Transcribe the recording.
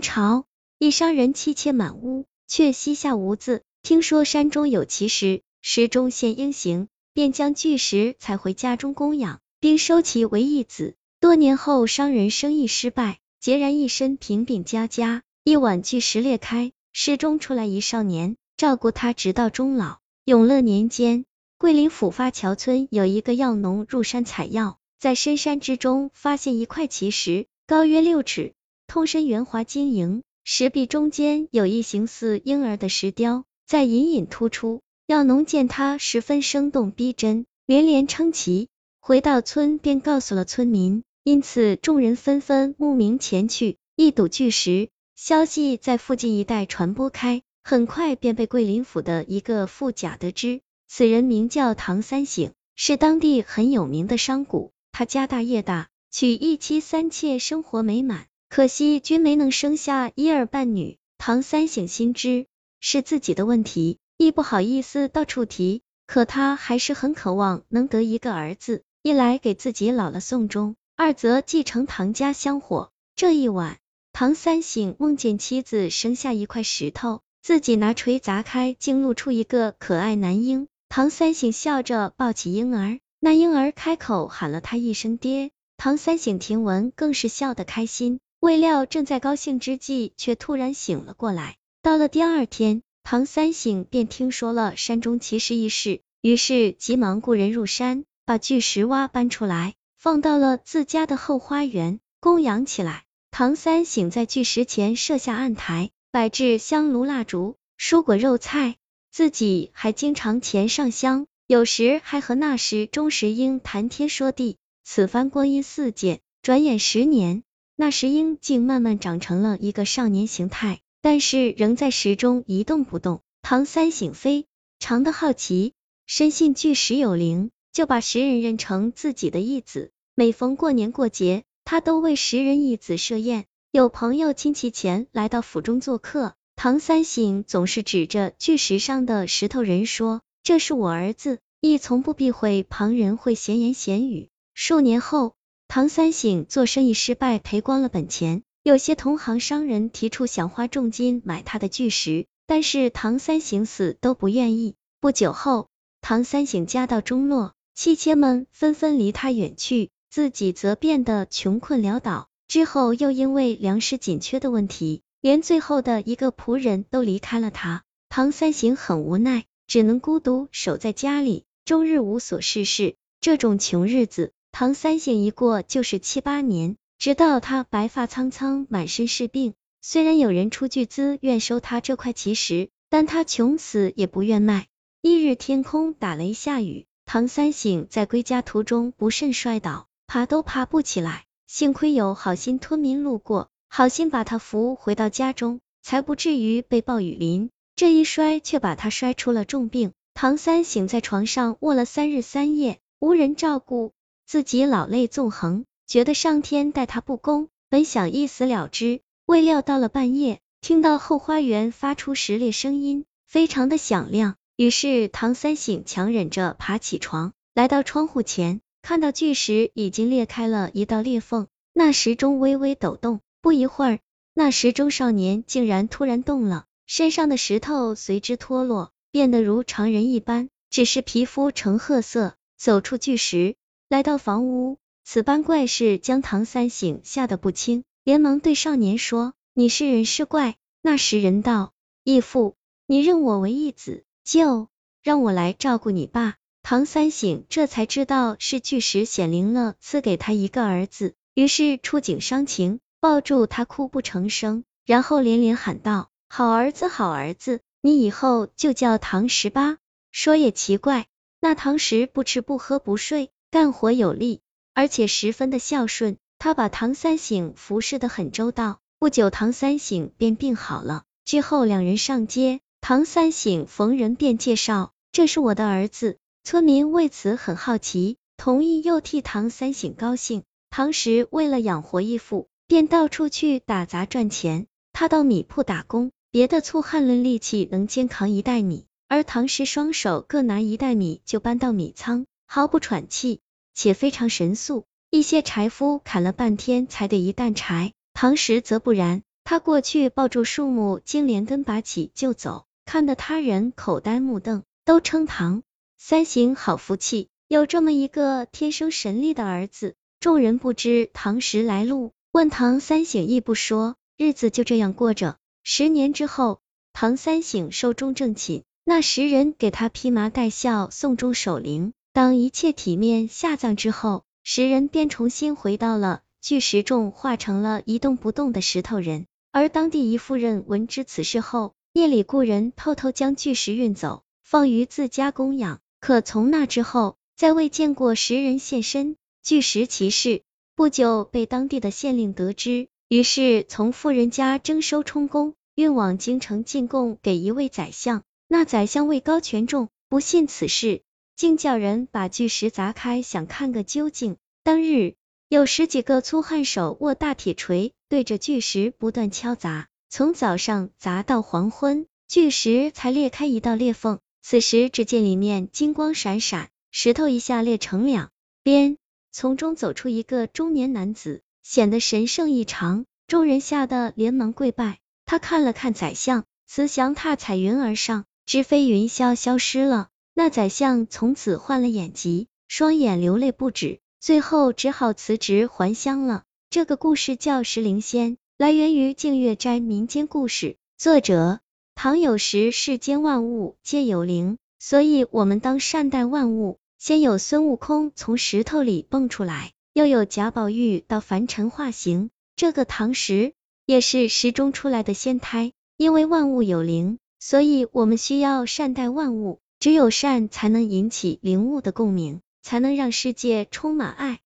朝，一商人妻妾满屋，却膝下无字。听说山中有奇石，石中现鹰形，便将巨石采回家中供养，并收其为义子。多年后，商人生意失败，孑然一身，贫病交加。一晚，巨石裂开，石中出来一少年，照顾他直到终老。永乐年间，桂林府发桥村有一个药农入山采药，在深山之中发现一块奇石，高约六尺，通身圆滑晶莹，石壁中间有一形似婴儿的石雕，在隐隐突出。药农见它十分生动逼真，连连称奇。回到村，便告诉了村民。因此，众人纷纷慕名前去一睹巨石。消息在附近一带传播开，很快便被桂林府的一个富甲得知。此人名叫唐三省，是当地很有名的商贾。他家大业大，娶一妻三妾，生活美满。可惜均没能生下一儿半女。唐三省心知是自己的问题，亦不好意思到处提。可他还是很渴望能得一个儿子，一来给自己老了送终。二则继承唐家香火。这一晚，唐三省梦见妻子生下一块石头，自己拿锤砸开，竟露出一个可爱男婴。唐三省笑着抱起婴儿，那婴儿开口喊了他一声爹。唐三省听闻，更是笑得开心。未料正在高兴之际，却突然醒了过来。到了第二天，唐三省便听说了山中奇石一事，于是急忙雇人入山，把巨石挖搬出来。放到了自家的后花园供养起来。唐三省在巨石前设下案台，摆置香炉蜡烛、蔬果肉菜，自己还经常前上香，有时还和那时钟石英谈天说地。此番光阴似箭，转眼十年，那石英竟慢慢长成了一个少年形态，但是仍在石中一动不动。唐三省非常的好奇，深信巨石有灵。就把石人认成自己的义子，每逢过年过节，他都为石人义子设宴。有朋友亲戚前来到府中做客，唐三省总是指着巨石上的石头人说：“这是我儿子。”亦从不避讳旁人会闲言闲语。数年后，唐三省做生意失败，赔光了本钱。有些同行商人提出想花重金买他的巨石，但是唐三省死都不愿意。不久后，唐三省家道中落。妻妾们纷纷离他远去，自己则变得穷困潦倒。之后又因为粮食紧缺的问题，连最后的一个仆人都离开了他。唐三省很无奈，只能孤独守在家里，终日无所事事。这种穷日子，唐三省一过就是七八年，直到他白发苍苍，满身是病。虽然有人出巨资愿收他这块奇石，但他穷死也不愿卖。一日天空打雷下雨。唐三省在归家途中不慎摔倒，爬都爬不起来，幸亏有好心村民路过，好心把他扶回到家中，才不至于被暴雨淋。这一摔却把他摔出了重病。唐三省在床上卧了三日三夜，无人照顾，自己老泪纵横，觉得上天待他不公，本想一死了之，未料到了半夜，听到后花园发出石裂声音，非常的响亮。于是唐三省强忍着爬起床，来到窗户前，看到巨石已经裂开了一道裂缝，那石钟微微抖动。不一会儿，那石钟少年竟然突然动了，身上的石头随之脱落，变得如常人一般，只是皮肤呈褐色。走出巨石，来到房屋，此般怪事将唐三省吓得不轻，连忙对少年说：“你是人是怪？”那时人道：“义父，你认我为义子。”就让我来照顾你爸。唐三省这才知道是巨石显灵了，赐给他一个儿子，于是触景伤情，抱住他哭不成声，然后连连喊道：“好儿子，好儿子，你以后就叫唐十八。”说也奇怪，那唐十不吃不喝不睡，干活有力，而且十分的孝顺，他把唐三省服侍的很周到。不久，唐三省便病好了，之后两人上街。唐三省逢人便介绍，这是我的儿子。村民为此很好奇，同意又替唐三省高兴。唐时为了养活义父，便到处去打杂赚钱。他到米铺打工，别的粗汉论力气能肩扛一袋米，而唐时双手各拿一袋米就搬到米仓，毫不喘气，且非常神速。一些柴夫砍了半天才得一担柴，唐时则不然。他过去抱住树木，经连根拔起就走，看得他人口呆目瞪，都称唐三省好福气，有这么一个天生神力的儿子。众人不知唐时来路，问唐三省亦不说，日子就这样过着。十年之后，唐三省寿终正寝，那时人给他披麻戴孝，送终守灵。当一切体面下葬之后，石人便重新回到了巨石中，化成了一动不动的石头人。而当地一妇人闻知此事后，夜里雇人偷偷将巨石运走，放于自家供养。可从那之后，再未见过石人现身。巨石奇事不久被当地的县令得知，于是从富人家征收充公，运往京城进贡给一位宰相。那宰相位高权重，不信此事，竟叫人把巨石砸开，想看个究竟。当日有十几个粗汉手握大铁锤，对着巨石不断敲砸，从早上砸到黄昏，巨石才裂开一道裂缝。此时只见里面金光闪闪，石头一下裂成两边，从中走出一个中年男子，显得神圣异常。众人吓得连忙跪拜。他看了看宰相，慈祥踏彩云而上，直飞云霄消失了。那宰相从此患了眼疾，双眼流泪不止，最后只好辞职还乡了。这个故事叫石灵仙，来源于净月斋民间故事，作者。唐有时世间万物皆有灵，所以我们当善待万物。先有孙悟空从石头里蹦出来，又有贾宝玉到凡尘化形，这个唐石也是石中出来的仙胎。因为万物有灵，所以我们需要善待万物。只有善才能引起灵物的共鸣，才能让世界充满爱。